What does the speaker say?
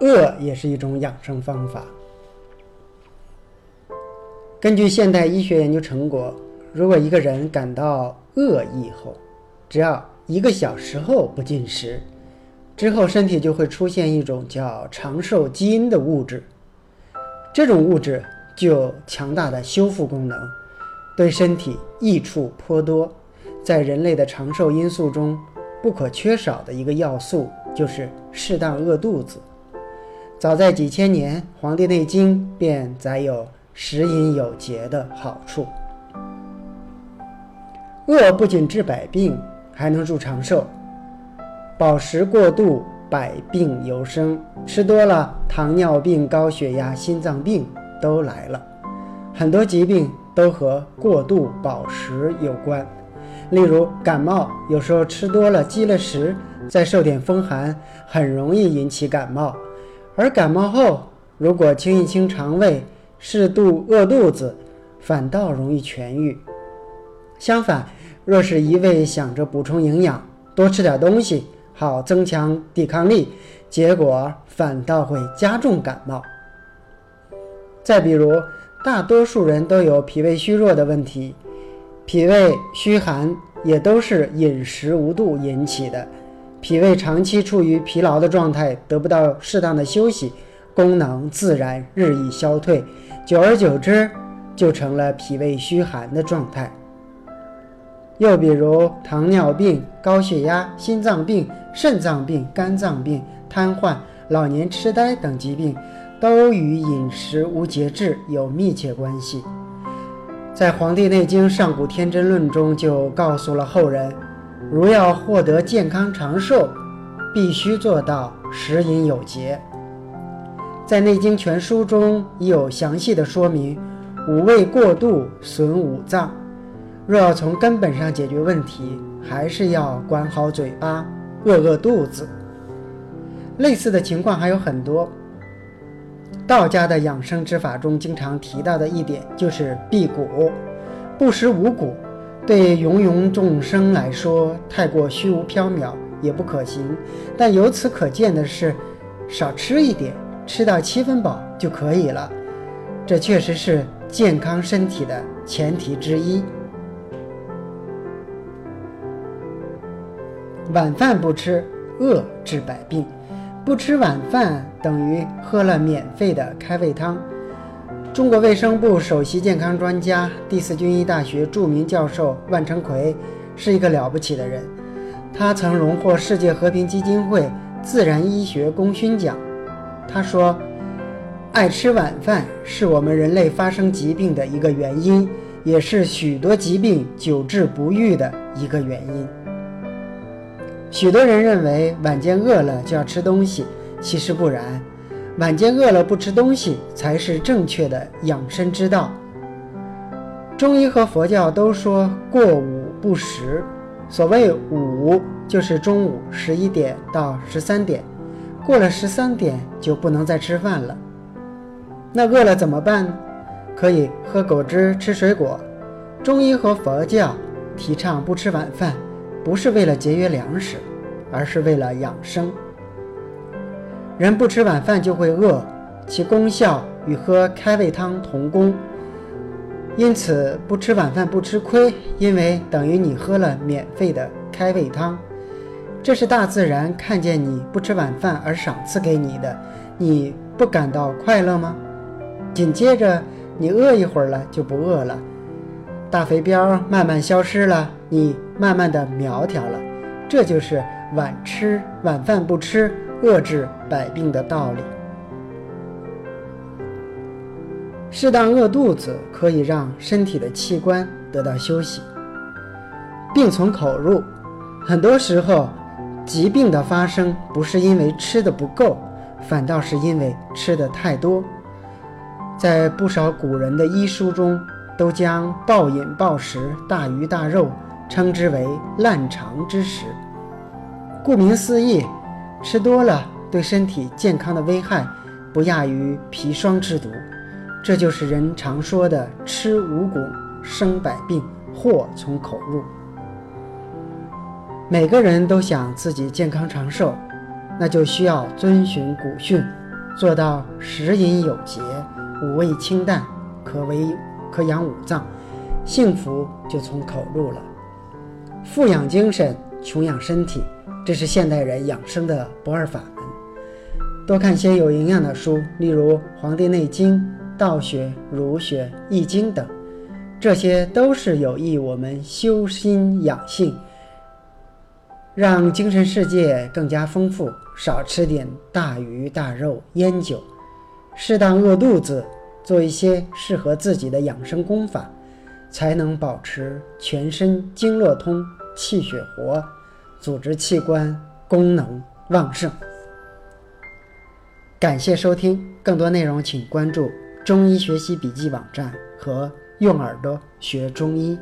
饿也是一种养生方法。根据现代医学研究成果，如果一个人感到饿意后，只要一个小时后不进食，之后身体就会出现一种叫长寿基因的物质。这种物质具有强大的修复功能，对身体益处颇多。在人类的长寿因素中，不可缺少的一个要素就是适当饿肚子。早在几千年，《黄帝内经》便载有食饮有节的好处。饿不仅治百病，还能助长寿。饱食过度，百病由生。吃多了，糖尿病、高血压、心脏病都来了。很多疾病都和过度饱食有关。例如感冒，有时候吃多了积了食，再受点风寒，很容易引起感冒。而感冒后，如果清一清肠胃，适度饿肚子，反倒容易痊愈。相反，若是一味想着补充营养，多吃点东西，好增强抵抗力，结果反倒会加重感冒。再比如，大多数人都有脾胃虚弱的问题。脾胃虚寒也都是饮食无度引起的，脾胃长期处于疲劳的状态，得不到适当的休息，功能自然日益消退，久而久之就成了脾胃虚寒的状态。又比如糖尿病、高血压、心脏病、肾脏病、肝脏病、瘫痪、老年痴呆等疾病，都与饮食无节制有密切关系。在《黄帝内经·上古天真论》中就告诉了后人，如要获得健康长寿，必须做到食饮有节。在《内经全书》中已有详细的说明，五味过度损五脏。若要从根本上解决问题，还是要管好嘴巴，饿饿肚子。类似的情况还有很多。道家的养生之法中经常提到的一点就是辟谷，不食五谷，对芸芸众生来说太过虚无缥缈，也不可行。但由此可见的是，少吃一点，吃到七分饱就可以了。这确实是健康身体的前提之一。晚饭不吃，饿治百病。不吃晚饭等于喝了免费的开胃汤。中国卫生部首席健康专家、第四军医大学著名教授万成奎是一个了不起的人。他曾荣获世界和平基金会自然医学功勋奖。他说：“爱吃晚饭是我们人类发生疾病的一个原因，也是许多疾病久治不愈的一个原因。”许多人认为晚间饿了就要吃东西，其实不然，晚间饿了不吃东西才是正确的养生之道。中医和佛教都说过午不食，所谓午就是中午十一点到十三点，过了十三点就不能再吃饭了。那饿了怎么办？可以喝果汁、吃水果。中医和佛教提倡不吃晚饭。不是为了节约粮食，而是为了养生。人不吃晚饭就会饿，其功效与喝开胃汤同功。因此，不吃晚饭不吃亏，因为等于你喝了免费的开胃汤。这是大自然看见你不吃晚饭而赏赐给你的，你不感到快乐吗？紧接着，你饿一会儿了就不饿了，大肥膘慢慢消失了。你慢慢的苗条了，这就是晚吃晚饭不吃，遏制百病的道理。适当饿肚子可以让身体的器官得到休息。病从口入，很多时候疾病的发生不是因为吃的不够，反倒是因为吃的太多。在不少古人的医书中，都将暴饮暴食、大鱼大肉。称之为烂肠之食。顾名思义，吃多了对身体健康的危害不亚于砒霜之毒。这就是人常说的“吃五谷生百病，祸从口入”。每个人都想自己健康长寿，那就需要遵循古训，做到食饮有节，五味清淡，可为可养五脏，幸福就从口入了。富养精神，穷养身体，这是现代人养生的不二法门。多看些有营养的书，例如《黄帝内经》《道学》《儒学》《易经》等，这些都是有益我们修心养性，让精神世界更加丰富。少吃点大鱼大肉、烟酒，适当饿肚子，做一些适合自己的养生功法，才能保持全身经络通、气血活，组织器官功能旺盛。感谢收听，更多内容请关注中医学习笔记网站和用耳朵学中医。